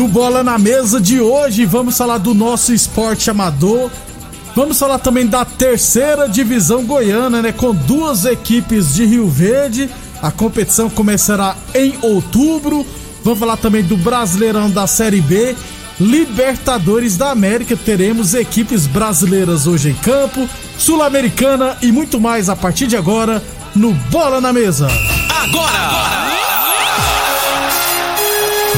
No Bola na Mesa de hoje, vamos falar do nosso esporte amador. Vamos falar também da terceira divisão goiana, né? Com duas equipes de Rio Verde. A competição começará em outubro. Vamos falar também do Brasileirão da Série B. Libertadores da América. Teremos equipes brasileiras hoje em campo, Sul-Americana e muito mais a partir de agora no Bola na Mesa. Agora! agora.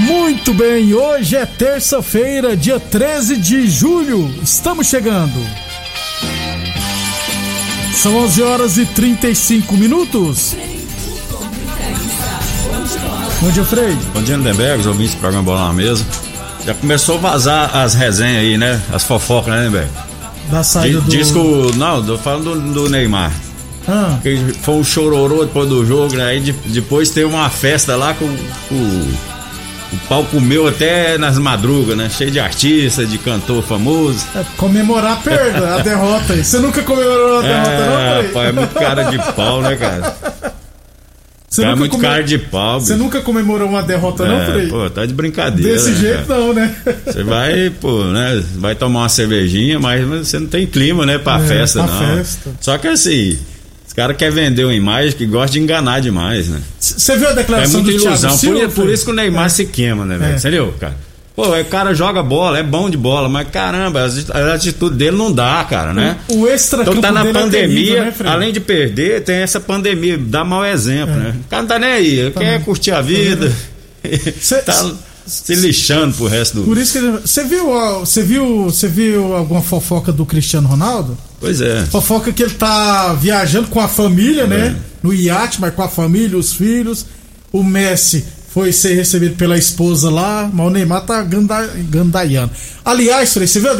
Muito bem, hoje é terça-feira, dia 13 de julho. Estamos chegando. São 11 horas e 35 minutos. Bom dia, Frei. Bom dia, Lindenberg, os ouvintes do programa Bola na Mesa. Já começou a vazar as resenhas aí, né? As fofocas, né, Lindenberg? Da saída do... Diz que o... Não, tô falando do, do Neymar. Ah. Que foi um chororô depois do jogo, né? Aí de, depois teve uma festa lá com, com o pau comeu até nas madrugas, né? Cheio de artista, de cantor famoso. É comemorar a perda, a derrota. Você nunca comemorou a derrota, é, não, Frei? Rapaz, é muito cara de pau, né, cara? Você é nunca muito come- cara de pau, Você bicho. nunca comemorou uma derrota, não, É, Frei? pô, tá de brincadeira. Desse né, jeito, cara? não, né? Você vai, pô, né? Vai tomar uma cervejinha, mas você não tem clima, né, pra É, festa, pra não. festa. Só que assim, os caras querem vender uma imagem que gosta de enganar demais, né? Você viu a É declaração muita do Thiago ilusão. Silva? Por, por isso que o Neymar se queima, né, velho? É. Entendeu, cara? Pô, o cara joga bola, é bom de bola, mas caramba, a atitude dele não dá, cara, né? O extra Então tá na dele é pandemia, terrível, né, além de perder, tem essa pandemia, dá mau exemplo, né? O cara não tá nem aí, ele quer curtir a vida, Cê- tá se lixando pro resto do. Por isso que ele- você viu, você viu, você viu alguma fofoca do Cristiano Ronaldo? Pois é. Fofoca que ele tá viajando com a família, né? É. No iate, mas com a família, os filhos. O Messi foi ser recebido pela esposa lá, mas o Neymar tá ganda, gandaiano. Aliás, você viu?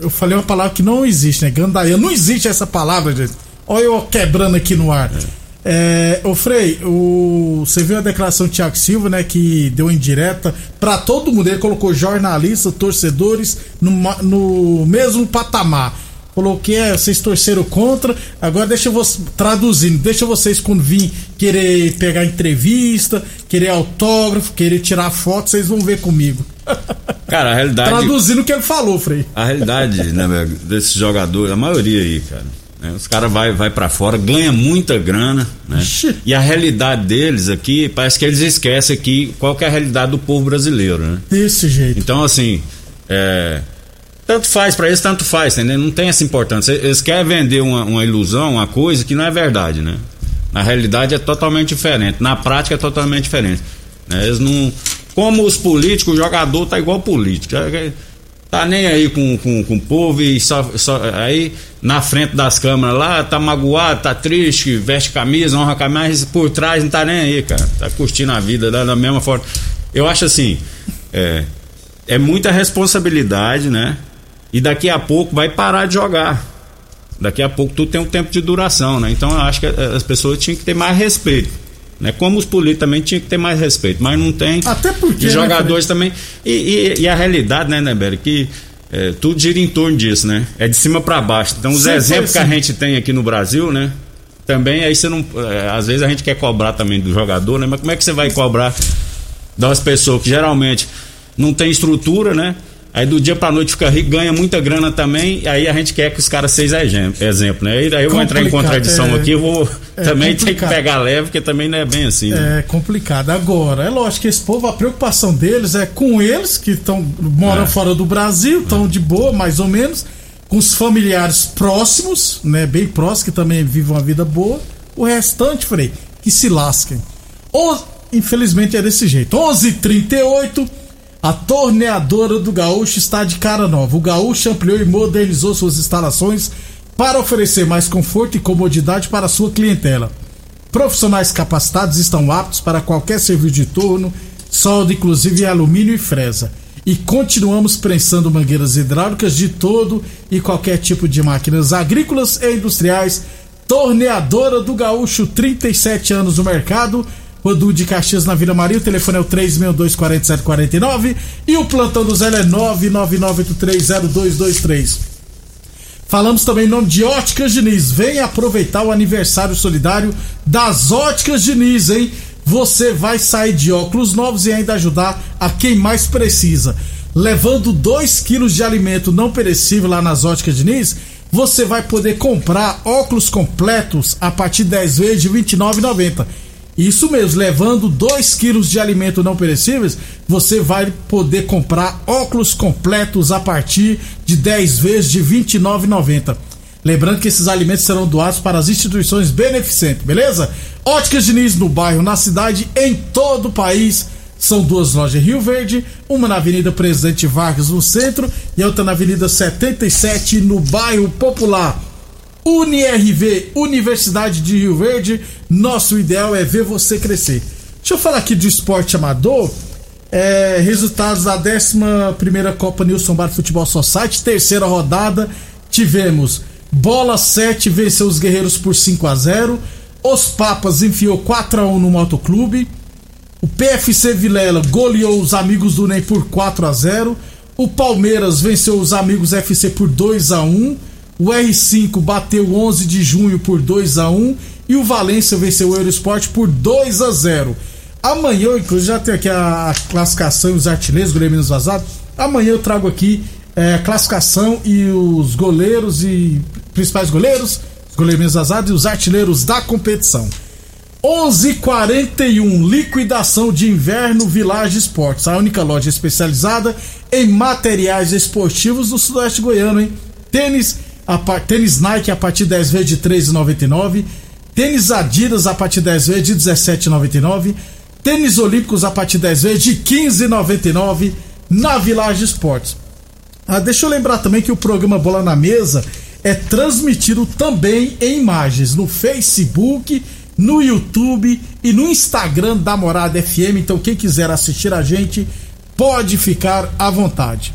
Eu falei uma palavra que não existe, né? Gandaiano. Não existe essa palavra, gente. Olha eu quebrando aqui no ar. É, ô Frei, o, você viu a declaração do Thiago Silva, né? Que deu indireta pra todo mundo. Ele colocou jornalistas, torcedores no, no mesmo patamar. Falou que é, vocês torceram contra. Agora deixa eu traduzindo, deixa vocês quando vir querer pegar entrevista, querer autógrafo, querer tirar foto, vocês vão ver comigo. Cara, a realidade. Traduzindo o que ele falou, Frei. A realidade, né, desses jogadores, a maioria aí, cara. Né, os caras vai, vai para fora, ganha muita grana, né? E a realidade deles aqui, parece que eles esquecem aqui qual que é a realidade do povo brasileiro, né? Desse jeito. Então, assim, é, tanto faz pra eles, tanto faz, entendeu? Não tem essa importância. Eles querem vender uma, uma ilusão, uma coisa que não é verdade, né? Na realidade é totalmente diferente, na prática é totalmente diferente. né? Eles não. Como os políticos, o jogador tá igual político. já- Tá nem aí com, com, com o povo e só, só. Aí na frente das câmeras lá, tá magoado, tá triste, veste camisa, honra camisa, mas por trás não tá nem aí, cara. Tá curtindo a vida da, mesma forma. Eu acho assim. É, é muita responsabilidade, né? E daqui a pouco vai parar de jogar. Daqui a pouco tudo tem um tempo de duração, né? Então eu acho que as pessoas tinham que ter mais respeito. Né? Como os políticos também tinham que ter mais respeito, mas não tem. Até porque, Os né, jogadores também. E, e- e a realidade, né, Neberry, que é, tudo gira em torno disso, né? É de cima para baixo. Então, os Sempre exemplos que a gente tem aqui no Brasil, né? Também aí você não. é, às vezes a gente quer cobrar também do jogador, né? Mas como é que você vai cobrar das pessoas que geralmente não tem estrutura, né? Aí do dia pra noite fica rico, ganha muita grana também, aí a gente quer que os caras sejam exemplo, né? E daí eu vou entrar em contradição é. aqui, eu vou É também ter que pegar leve, porque também não é bem assim, né? É complicado. Agora, é lógico que esse povo, a preocupação deles é com eles, que estão moram É. fora do Brasil, estão de boa, mais ou menos, com os familiares próximos, né? Bem próximos, que também vivem uma vida boa. O restante, Frei, que se lasquem. O- infelizmente é desse jeito. 11:38 a torneadora do Gaúcho está de cara nova. O Gaúcho ampliou e modernizou suas instalações para oferecer mais conforto e comodidade para sua clientela. Profissionais capacitados estão aptos para qualquer serviço de torno, solda, inclusive alumínio e fresa. E continuamos prensando mangueiras hidráulicas de todo e qualquer tipo de máquinas agrícolas e industriais. Torneadora do Gaúcho, 37 anos no mercado. Rodu de Caxias na Vila Maria. O telefone é o 362-4749. E o plantão do Zé é 999830223. Falamos também em nome de Óticas Diniz. Venha aproveitar o aniversário solidário das Óticas Diniz, hein? Você vai sair de óculos novos e ainda ajudar a quem mais precisa. Levando 2 quilos de alimento não perecível lá nas Óticas Diniz, você vai poder comprar óculos completos a partir de 10 vezes de R$ 29,90. Isso mesmo, levando 2 quilos de alimento não perecíveis, você vai poder comprar óculos completos a partir de 10 vezes de R$ 29,90. Lembrando que esses alimentos serão doados para as instituições beneficentes, beleza? Óticas Diniz no bairro, na cidade, em todo o país. São duas lojas em Rio Verde, uma na Avenida Presidente Vargas, no centro, e outra na Avenida 77, no bairro Popular. UniRV, Universidade de Rio Verde, nosso ideal é ver você crescer. Deixa eu falar aqui do esporte amador. É, resultados da 11 Copa Nilson Bar Futebol Society, terceira rodada. Tivemos Bola 7 venceu os Guerreiros por 5 a 0 Os Papas enfiou 4 a 1 no Motoclube. O PFC Vilela goleou os amigos do NEM por 4 a 0 O Palmeiras venceu os amigos FC por 2 a 1 O R5 bateu 11 de junho por 2 a 1 E o Valência venceu o Eurosport por 2 a 0 Amanhã, inclusive, já tem aqui a classificação e os artilheiros, goleiro menos vazado. Amanhã eu trago aqui é, a classificação e os goleiros e principais goleiros, os goleiros vazados e os artilheiros da competição. 11:41 liquidação de inverno Village Esportes, a única loja especializada em materiais esportivos do Sudoeste Goiano, hein? Tênis, a, tênis Nike a partir de 10 vezes de 13,99, tênis Adidas a partir de 10 vezes de 17,99, tênis Olímpicos a partir de 10 vezes de 15,99 na Village Esportes. Ah, deixa eu lembrar também que o programa Bola na Mesa é transmitido também em imagens no Facebook, no YouTube e no Instagram da Morada FM. Então, quem quiser assistir a gente, pode ficar à vontade.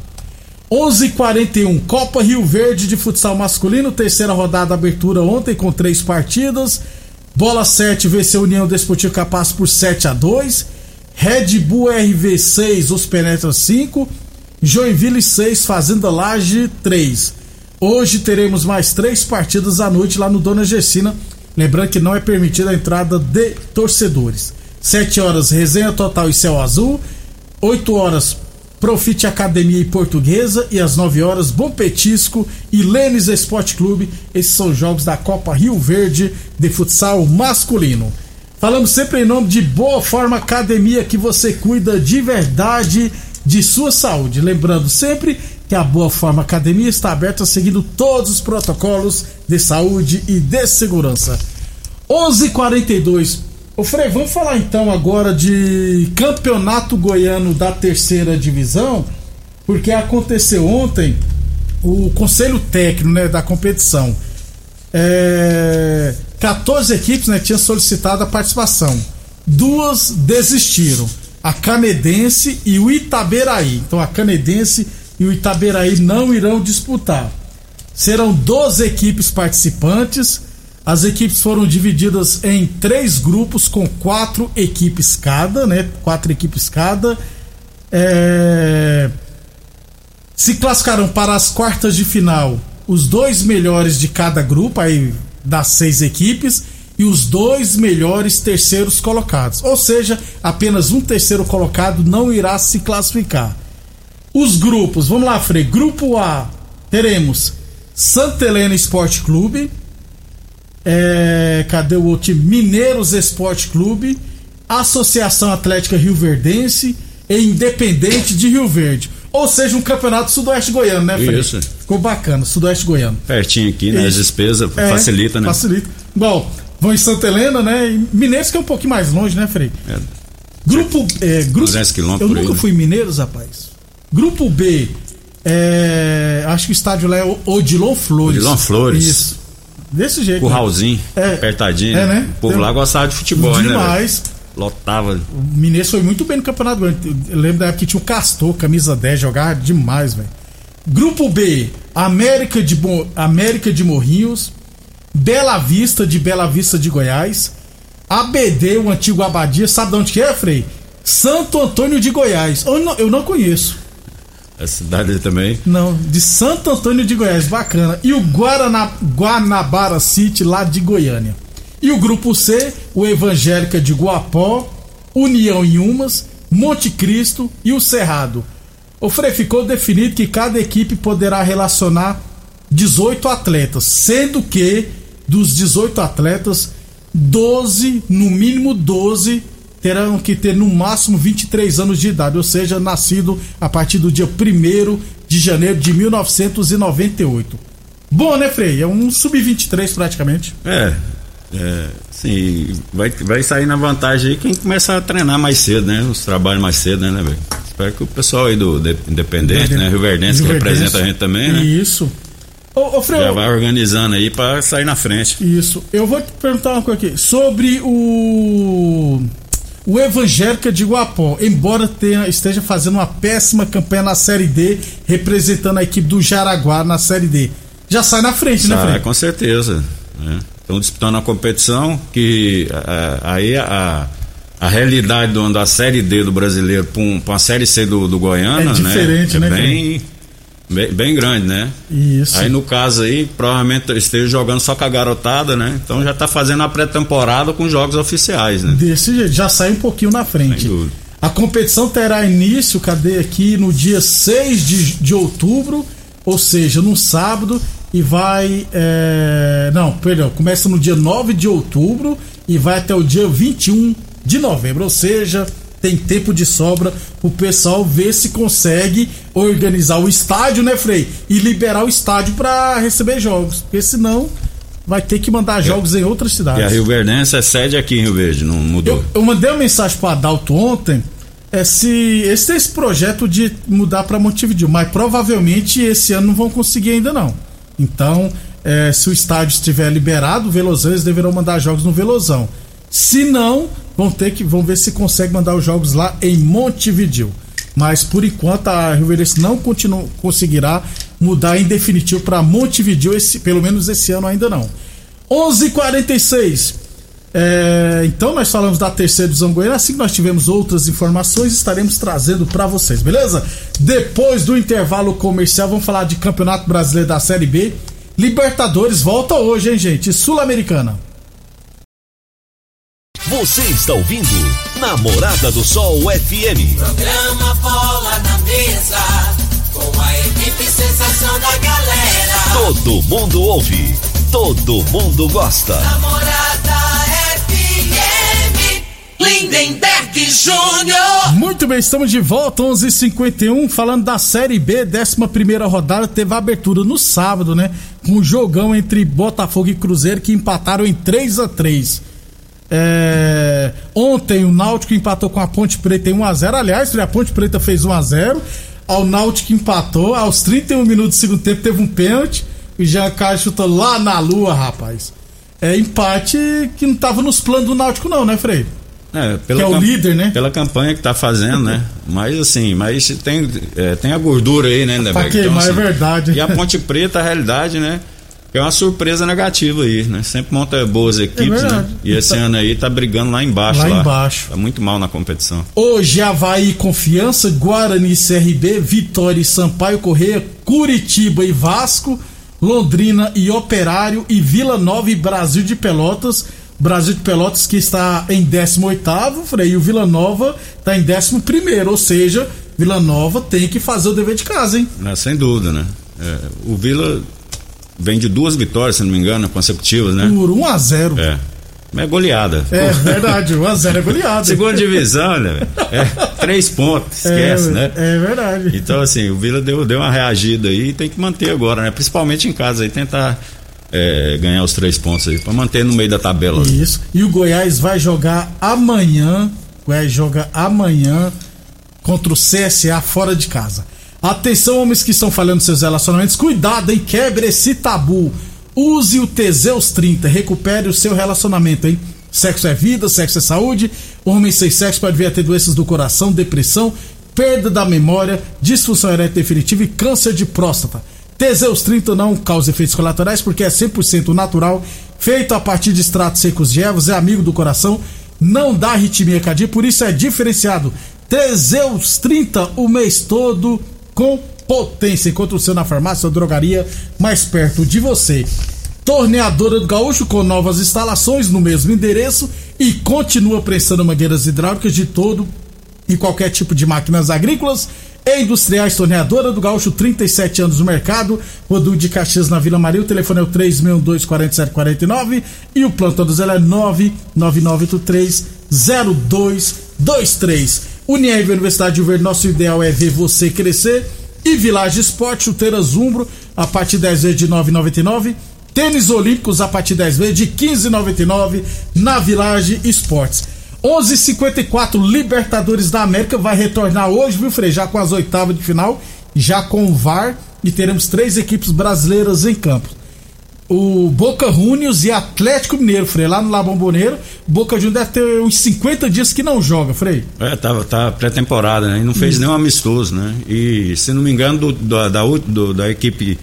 11:41 Copa Rio Verde de futsal masculino, terceira rodada abertura ontem com três partidas. Bola 7 venceu União Desportivo Capaz por 7 a 2. Red Bull RV 6, os Penetra 5. Joinville 6, Fazenda Laje 3. Hoje teremos mais três partidas à noite lá no Dona Gessina. Lembrando que não é permitida a entrada de torcedores. 7 horas, Resenha Total e Céu Azul. 8 horas, Profite Academia e Portuguesa. E às 9 horas, Bom Petisco e Lênis Esporte Clube. Esses são jogos da Copa Rio Verde de futsal masculino. Falamos sempre em nome de Boa Forma Academia, que você cuida de verdade de sua saúde. Lembrando sempre que a Boa Forma Academia está aberta seguindo todos os protocolos de saúde e de segurança. 11:42. Ô Frei, vamos falar então agora de Campeonato Goiano da Terceira Divisão, porque aconteceu ontem o conselho técnico né, da competição. É, 14 equipes né, tinham solicitado a participação. Duas desistiram. A Canedense e o Itaberaí. Então a Canedense e o Itaberaí não irão disputar. Serão 12 equipes participantes. As equipes foram divididas em três grupos com quatro equipes cada, né? Quatro equipes cada. É... Se classificarão para as quartas de final os dois melhores de cada grupo, aí das seis equipes, e os dois melhores terceiros colocados. Ou seja, apenas um terceiro colocado não irá se classificar. Os grupos, vamos lá, Frei. Grupo A, teremos Santa Helena Esporte Clube. É, cadê o outro time? Mineiros Esporte Clube. Associação Atlética Rio Verdense e Independente de Rio Verde. Ou seja, um campeonato sudoeste goiano, né, Frei? Isso. Ficou bacana, sudoeste goiano. Pertinho aqui, né? As despesas É, facilita, né? Facilita. Bom, vão em Santa Helena, né? E Mineiros que é um pouquinho mais longe, né, Frei? É. Grupo. É, grupo 200 quilômetros Eu por aí, nunca né? fui em Mineiros, rapaz. Grupo B. é, acho que o estádio lá é o Odilon Flores. Odilon Flores. Isso. Desse jeito. né? Curralzinho, É. apertadinho. É, né? O povo lá gostava de futebol, né? Demais. Lotava. O Mineiros foi muito bem no Campeonato. Eu lembro da época que tinha o Castor, camisa 10, jogava demais, velho. Grupo B, América de, Mo- América de Morrinhos, Bela Vista de Bela Vista de Goiás, ABD, o antigo Abadia, sabe de onde que é, Frei? Santo Antônio de Goiás. Eu não, eu não conheço. A cidade também. Não, de Santo Antônio de Goiás, bacana. E o Guaraná, Guanabara City, lá de Goiânia. E o grupo C, o Evangélica de Guapó, União em Umas, Monte Cristo e o Cerrado. O Frei ficou definido que cada equipe poderá relacionar 18 atletas, sendo que dos 18 atletas, 12, no mínimo 12, terão que ter no máximo 23 anos de idade, ou seja, nascido a partir do dia 1 de janeiro de 1998. Bom, né, Frei? É um sub-23 praticamente. É. É, sim, vai, vai sair na vantagem aí quem começa a treinar mais cedo, né? Os trabalhos mais cedo, né, né, velho? Espero que o pessoal aí do de- Independente, né? Rio Verdense, que representa a gente também, né? Isso. Ô, ô Já vai organizando aí pra sair na frente. Isso. Eu vou te perguntar uma coisa aqui. Sobre o. O Evangélica de Guapó, embora tenha, esteja fazendo uma péssima campanha na Série D, representando a equipe do Jaraguá na Série D. Já sai na frente, né, Ah, Frei? com certeza. Estão disputando a competição que ah, aí a, a realidade do, da Série D do brasileiro para um, uma Série C do, do Goiânia, É diferente, né? né, É bem, bem, bem grande, né? Isso. Aí no caso aí, provavelmente esteja jogando só com a garotada, né? Então já tá fazendo a pré-temporada com jogos oficiais, né? Desse jeito, já sai um pouquinho na frente. A competição terá início, cadê aqui, no dia 6 de, de outubro, ou seja, no sábado, e vai. é, Não, perdão, começa no dia 9 de outubro e vai até o dia 21 de novembro, ou seja, tem tempo de sobra o pessoal ver se consegue organizar o estádio, né, Frei? E liberar o estádio para receber jogos, porque senão vai ter que mandar jogos em outras E cidades. a Rio Verdense é sede aqui em Rio Verde, não mudou. Eu, eu mandei uma mensagem pro Adalto ontem. É se esse tem esse projeto de mudar para Montevideo, mas provavelmente esse ano não vão conseguir ainda não. Então, é, se o estádio estiver liberado, o Velozão eles deverão mandar jogos no Velozão. Se não, vão ter que vão ver se consegue mandar os jogos lá em Montevideo. Mas por enquanto a Rio Verdense não continua, conseguirá mudar em definitivo para Montevideo, esse, pelo menos esse ano ainda não. 11:46 é, então nós falamos da terceira divisão goiana. Assim que nós tivermos outras informações, estaremos trazendo para vocês, beleza? Depois do intervalo comercial, vamos falar de Campeonato Brasileiro da Série B. Libertadores volta hoje, hein, gente? Sul-Americana. Você está ouvindo Namorada do Sol FM. Programa Bola na Mesa, com a equipe sensação da galera. Todo mundo ouve, todo mundo gosta. Namorada FM, Lindenberg Júnior. Muito bem, estamos de volta, 11:51 h 51 falando da Série B, 11 rodada. Teve a abertura no sábado, né? Com um jogão entre Botafogo e Cruzeiro que empataram em 3 a 3 É, ontem o Náutico empatou com a Ponte Preta em 1x0. Aliás, a Ponte Preta fez 1x0. Ao Náutico empatou. Aos 31 minutos do segundo tempo teve um pênalti. O Jean Carlos chutou lá na lua, rapaz. É empate que não tava nos planos do Náutico, não, né, Frei? É, pela Que é o líder, né? Pela campanha que tá fazendo, né? Mas assim, mas tem, é, tem a gordura aí, né, Lindeberg? queimar, é verdade. E a Ponte Preta, a realidade, né? É uma surpresa negativa aí, né? Sempre monta boas equipes, né? verdade. E esse Tá- ano aí tá brigando lá embaixo. Lá embaixo. Tá muito mal na competição. Hoje, Havaí e Confiança, Guarani CRB, Vitória e Sampaio Correia, Curitiba e Vasco, Londrina e Operário e Vila Nova e Brasil de Pelotas. Brasil de Pelotas que está em 18º, Frei, e o Vila Nova está em 11º, ou seja, Vila Nova tem que fazer o dever de casa, hein? Né? Sem dúvida, né? É, o Vila vem de duas vitórias, se não me engano, consecutivas, né? Por 1 a 0 É. Mas é goleada. É verdade, 1 a 0 é goleado. Segunda divisão, né? É, três pontos, esquece, é, né? É verdade. Então, assim, o Vila deu, deu uma reagida aí e tem que manter agora, né? Principalmente em casa aí, tentar é, ganhar os três pontos aí, pra manter no meio da tabela. Isso. E o Goiás vai jogar amanhã. O Goiás joga amanhã contra o CSA fora de casa. Atenção, homens que estão falhando seus relacionamentos. Cuidado, hein? Quebre esse tabu. Use o Teseus 30. Recupere o seu relacionamento, hein? Sexo é vida, sexo é saúde. Homem sem sexo pode vir a ter doenças do coração, depressão, perda da memória, disfunção erétil definitiva e câncer de próstata. Teseus 30 não causa efeitos colaterais porque é 100% natural, feito a partir de extratos secos de ervas, é amigo do coração, não dá arritmia cardíaca, por isso é diferenciado. Teseus 30 o mês todo com potência. Encontre o seu na farmácia ou drogaria mais perto de você. Torneadora do Gaúcho com novas instalações no mesmo endereço e continua prestando mangueiras hidráulicas de todo e qualquer tipo de máquinas agrícolas e industriais. Torneadora do Gaúcho, 37 anos no mercado. Rodul de Caxias na Vila Maria. O telefone é o 362-4749 e o plantão do Zé é 999830223. Unieve Universidade de Verde, nosso ideal é ver você crescer. E Village Esporte, chuteiras Umbro, a partir 10 vezes de 9,99. Tênis Olímpicos a partir 10 vezes de 15,99 na Village Esportes. 11:54 Libertadores da América vai retornar hoje, viu, Frei? Já com as oitavas de final, já com o VAR e teremos três equipes brasileiras em campo. O Boca Juniors e Atlético Mineiro, Frei, lá no La Bombonera. Boca Juniors deve ter uns 50 dias que não joga, Frei. É, tá, tá pré-temporada, né? E não fez nenhum amistoso, né? E, se não me engano, do, da, da, do- da equipe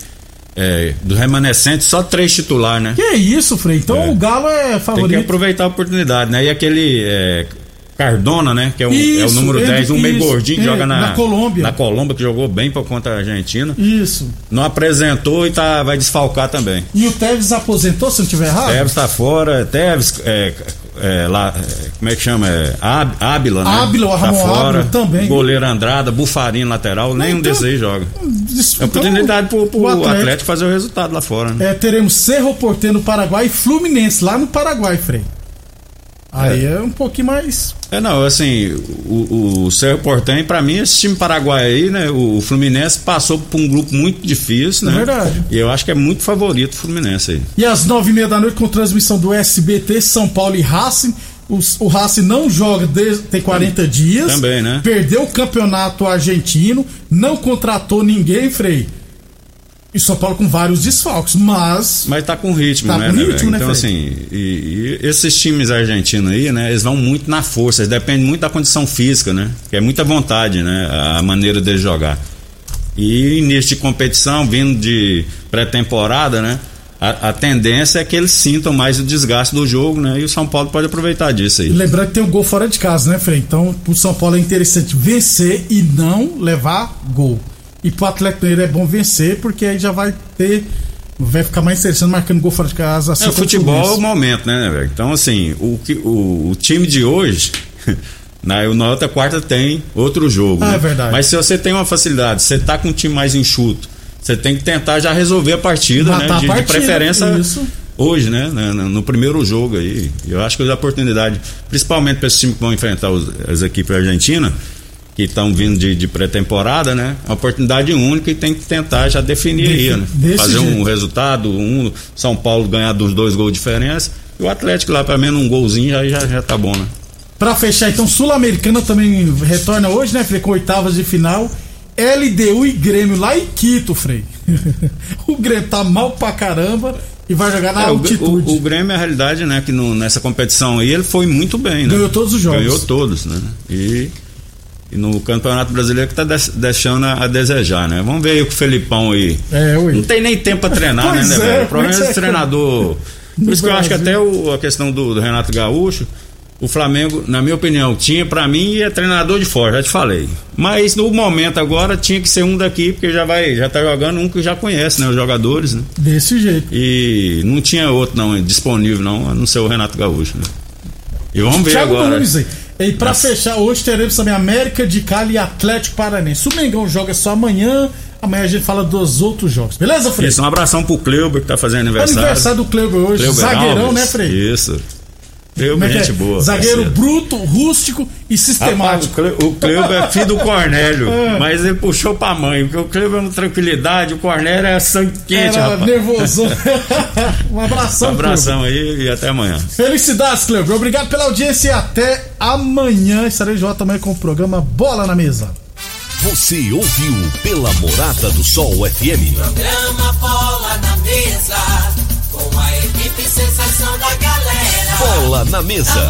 é, do remanescente, só três titular, né? Que é isso, Frei? Então É. o Galo é Tem que favorito. aproveitar a oportunidade, né? E aquele é, Cardona, né? Que é o, é o Isso, número ele- 10, um meio isso, gordinho que é, joga na, na Colômbia. Na Colômbia, que jogou bem por conta da Argentina. Isso. Não apresentou e tá, vai desfalcar também. E o Tevez aposentou, se não estiver errado? Tevez tá fora, Tevez, é, é, lá, é, como é que chama? É, Áb- Ábila, né? Ábila, o tá Ramon fora. Ábila também. Goleiro Andrada, Bufarinho lateral, nenhum Então- desses aí joga. Isso, É oportunidade pro, pro o Atlético. fazer o resultado lá fora, né? É, teremos Cerro Porteiro no Paraguai e Fluminense lá no Paraguai, Frei. Aí é, um pouquinho mais. É, não, assim, o, o Cerro Portenho, pra mim, esse time paraguai aí, né? O Fluminense passou por um grupo muito difícil, né? É verdade. E eu acho que é muito favorito o Fluminense aí. E às nove e meia da noite, com transmissão do SBT, São Paulo e Racing. Os- O, Racing não joga desde tem 40 dias. Também, né? Perdeu o campeonato argentino, não contratou ninguém, Frei. E São Paulo com vários desfalques, mas. Mas tá com ritmo, Tá né? com né, ritmo, né, Então, assim, e, e esses times argentinos aí, né? Eles vão muito na força, eles dependem muito da condição física, né? Que é muita vontade, né? A maneira deles jogar. E início de competição, vindo de pré-temporada, né? A, a tendência é que eles sintam mais o desgaste do jogo, né? E o São Paulo pode aproveitar disso aí. Lembrando que tem um gol fora de casa, né, Frei? Então, pro São Paulo é interessante vencer e não levar gol. E pro Atlético Mineiro é bom vencer, porque aí já vai ter. Vai ficar mais interessante marcando gol fora de casa. assim É, o futebol é o momento, né, né, velho? Então, assim, o, o, o time de hoje, na, na outra quarta tem outro jogo. Ah, né? é verdade. Mas se você tem uma facilidade, você tá com um time mais enxuto, você tem que tentar já resolver a partida, Matar né? a De, de partida, preferência isso. hoje, né? No, no- no primeiro jogo aí. Eu acho que a oportunidade, principalmente para esses times que vão enfrentar os- as equipes argentinas, que estão vindo de, de pré-temporada, né? Uma oportunidade única e tem que tentar já definir Defi- aí, né? Fazer um jeito. resultado, um São Paulo ganhar dos dois gols de diferença, e o Atlético lá, pelo menos um golzinho, já, já, já tá bom, né? Pra fechar, então, Sul-Americana também retorna hoje, né, Frei? Com oitavas de final. LDU e Grêmio lá em Quito, Frei. o Grêmio tá mal pra caramba e vai jogar na É, altitude. o, o Grêmio, a realidade, né, que no- nessa competição aí ele foi muito bem, né? Ganhou todos os jogos. Ganhou todos, né? E E no Campeonato Brasileiro que tá des- deixando a, desejar, né? Vamos ver aí o que o Felipão aí. É, ui. Não tem nem tempo pra treinar, né, né, é, velho? O problema pois é é. esse treinador. Por isso que eu acho que até Brasil. o- a questão do, do Renato Gaúcho, o Flamengo, na minha opinião, tinha pra mim é treinador de fora, já te falei. Mas no momento agora tinha que ser um daqui, porque já vai, já tá jogando um que já conhece, né, os jogadores, né? Desse jeito. E não tinha outro não disponível não, a não ser o Renato Gaúcho, né? E vamos ver Thiago agora. Nunes aí. E pra Nossa. fechar, hoje teremos também América de Cali e Atlético Paranense. O Mengão joga só amanhã. Amanhã a gente fala dos outros jogos. Beleza, Frei? Isso, um abração pro Cleuber que tá fazendo aniversário. Aniversário do Cleuber hoje. Cleuber Zagueirão, Alves. né, Frei? Isso. Como é é? gente boa. Zagueiro parceiro. bruto, rústico e Rapaz, sistemático. Cle- o Cleuber é filho do Cornélio, É. mas ele puxou pra mãe, porque o Cleuber é uma tranquilidade, o Cornélio é sangue quente, Era rapaz. nervoso. um abração, Um abração aí e até amanhã. Felicidades, Cleuber. Obrigado pela audiência e até amanhã. Estarei de volta amanhã com o programa Bola na Mesa. Você ouviu pela Morada do Sol FM. Programa Bola na Mesa, com a equipe sensação da galera. Bola na mesa.